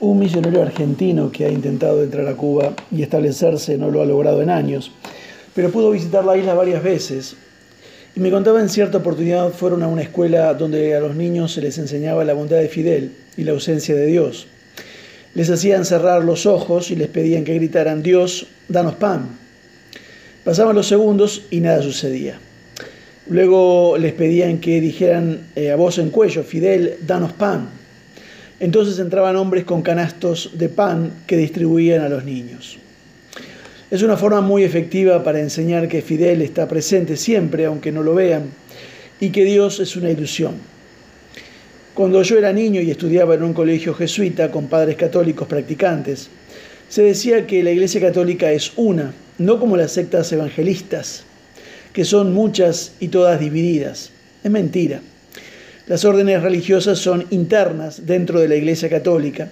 Un misionero argentino que ha intentado entrar a Cuba y establecerse no lo ha logrado en años, pero pudo visitar la isla varias veces. Y me contaba en cierta oportunidad fueron a una escuela donde a los niños se les enseñaba la bondad de Fidel y la ausencia de Dios. Les hacían cerrar los ojos y les pedían que gritaran, Dios, danos pan. Pasaban los segundos y nada sucedía. Luego les pedían que dijeran eh, a voz en cuello, Fidel, danos pan. Entonces entraban hombres con canastos de pan que distribuían a los niños. Es una forma muy efectiva para enseñar que Fidel está presente siempre, aunque no lo vean, y que Dios es una ilusión. Cuando yo era niño y estudiaba en un colegio jesuita con padres católicos practicantes, se decía que la Iglesia Católica es una, no como las sectas evangelistas, que son muchas y todas divididas. Es mentira. Las órdenes religiosas son internas dentro de la Iglesia Católica.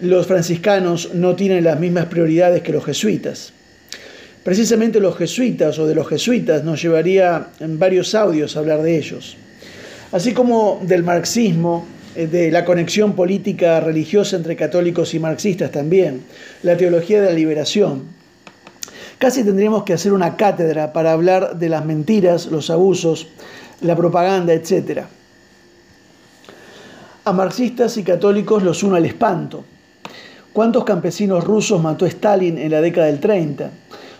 Los franciscanos no tienen las mismas prioridades que los jesuitas. Precisamente los jesuitas o de los jesuitas nos llevaría en varios audios a hablar de ellos. Así como del marxismo, eh, de la conexión política religiosa entre católicos y marxistas también, la teología de la liberación. Casi tendríamos que hacer una cátedra para hablar de las mentiras, los abusos, la propaganda, etcétera. A marxistas y católicos los une el espanto. ¿Cuántos campesinos rusos mató Stalin en la década del 30?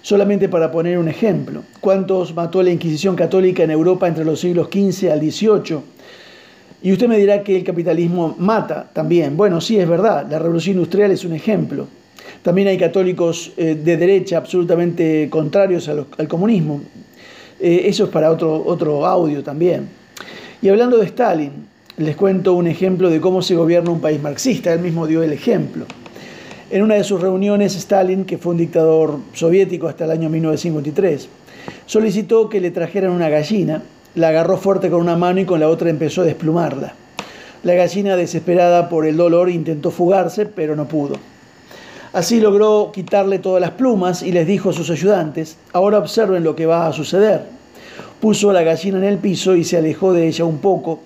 Solamente para poner un ejemplo. ¿Cuántos mató la Inquisición católica en Europa entre los siglos XV al XVIII? Y usted me dirá que el capitalismo mata también. Bueno, sí, es verdad. La revolución industrial es un ejemplo. También hay católicos eh, de derecha absolutamente contrarios al comunismo. Eh, eso es para otro, otro audio también. Y hablando de Stalin, les cuento un ejemplo de cómo se gobierna un país marxista. Él mismo dio el ejemplo. En una de sus reuniones, Stalin, que fue un dictador soviético hasta el año 1953, solicitó que le trajeran una gallina, la agarró fuerte con una mano y con la otra empezó a desplumarla. La gallina, desesperada por el dolor, intentó fugarse, pero no pudo. Así logró quitarle todas las plumas y les dijo a sus ayudantes, ahora observen lo que va a suceder. Puso la gallina en el piso y se alejó de ella un poco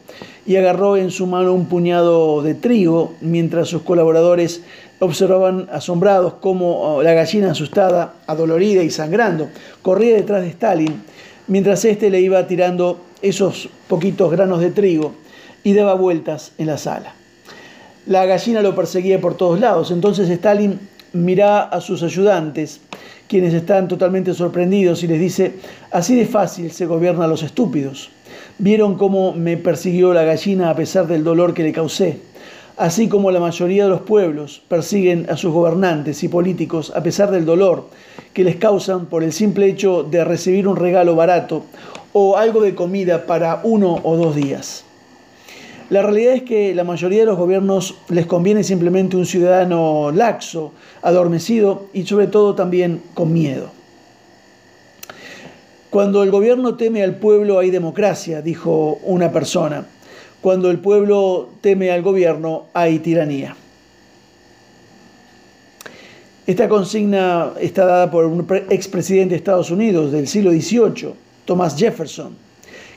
y agarró en su mano un puñado de trigo mientras sus colaboradores observaban asombrados cómo oh, la gallina asustada, adolorida y sangrando, corría detrás de Stalin mientras éste le iba tirando esos poquitos granos de trigo y daba vueltas en la sala. La gallina lo perseguía por todos lados, entonces Stalin mira a sus ayudantes quienes están totalmente sorprendidos y les dice, así de fácil se gobierna a los estúpidos. Vieron cómo me persiguió la gallina a pesar del dolor que le causé, así como la mayoría de los pueblos persiguen a sus gobernantes y políticos a pesar del dolor que les causan por el simple hecho de recibir un regalo barato o algo de comida para uno o dos días. La realidad es que la mayoría de los gobiernos les conviene simplemente un ciudadano laxo, adormecido y sobre todo también con miedo. Cuando el gobierno teme al pueblo hay democracia, dijo una persona. Cuando el pueblo teme al gobierno hay tiranía. Esta consigna está dada por un expresidente de Estados Unidos del siglo XVIII, Thomas Jefferson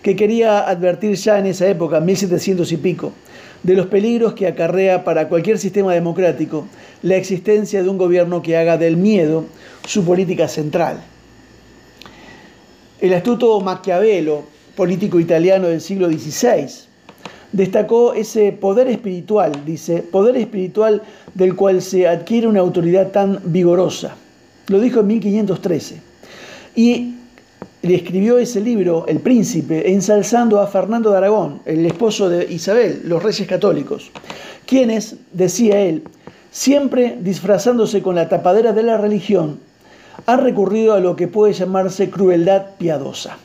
que quería advertir ya en esa época, 1700 y pico, de los peligros que acarrea para cualquier sistema democrático la existencia de un gobierno que haga del miedo su política central. El astuto Maquiavelo, político italiano del siglo XVI, destacó ese poder espiritual, dice, poder espiritual del cual se adquiere una autoridad tan vigorosa. Lo dijo en 1513. Y le escribió ese libro, El Príncipe, ensalzando a Fernando de Aragón, el esposo de Isabel, los reyes católicos, quienes, decía él, siempre disfrazándose con la tapadera de la religión, han recurrido a lo que puede llamarse crueldad piadosa.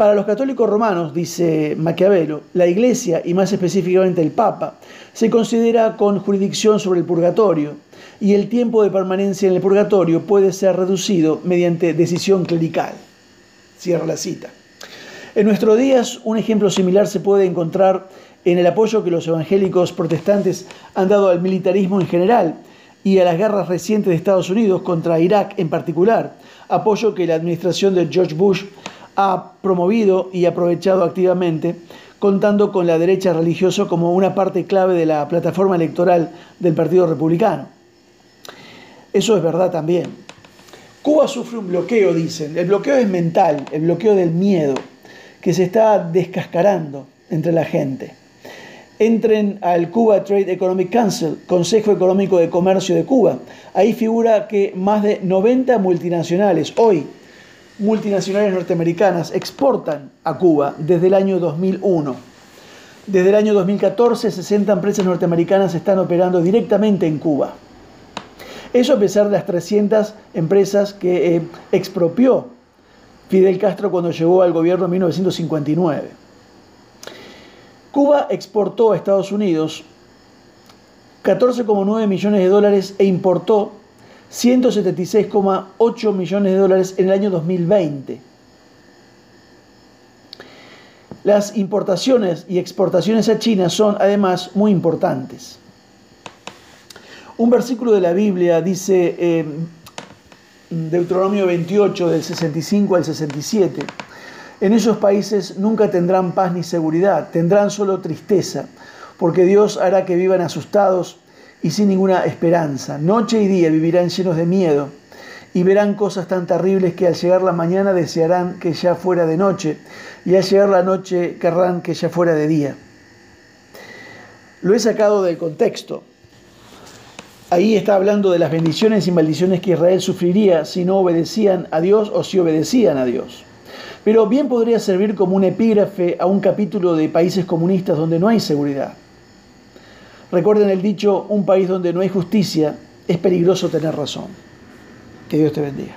Para los católicos romanos, dice Maquiavelo, la Iglesia, y más específicamente el Papa, se considera con jurisdicción sobre el purgatorio, y el tiempo de permanencia en el purgatorio puede ser reducido mediante decisión clerical. Cierra la cita. En nuestros días, un ejemplo similar se puede encontrar en el apoyo que los evangélicos protestantes han dado al militarismo en general y a las guerras recientes de Estados Unidos contra Irak en particular, apoyo que la administración de George Bush ha promovido y aprovechado activamente contando con la derecha religiosa como una parte clave de la plataforma electoral del Partido Republicano. Eso es verdad también. Cuba sufre un bloqueo, dicen. El bloqueo es mental, el bloqueo del miedo, que se está descascarando entre la gente. Entren al Cuba Trade Economic Council, Consejo Económico de Comercio de Cuba. Ahí figura que más de 90 multinacionales, hoy multinacionales norteamericanas, exportan a Cuba desde el año 2001. Desde el año 2014, 60 empresas norteamericanas están operando directamente en Cuba. Eso a pesar de las 300 empresas que eh, expropió Fidel Castro cuando llegó al gobierno en 1959. Cuba exportó a Estados Unidos 14,9 millones de dólares e importó 176,8 millones de dólares en el año 2020. Las importaciones y exportaciones a China son además muy importantes. Un versículo de la Biblia dice, eh, Deuteronomio 28, del 65 al 67, en esos países nunca tendrán paz ni seguridad, tendrán solo tristeza, porque Dios hará que vivan asustados y sin ninguna esperanza. Noche y día vivirán llenos de miedo y verán cosas tan terribles que al llegar la mañana desearán que ya fuera de noche y al llegar la noche querrán que ya fuera de día. Lo he sacado del contexto. Ahí está hablando de las bendiciones y maldiciones que Israel sufriría si no obedecían a Dios o si obedecían a Dios. Pero bien podría servir como un epígrafe a un capítulo de países comunistas donde no hay seguridad. Recuerden el dicho, un país donde no hay justicia, es peligroso tener razón. Que Dios te bendiga.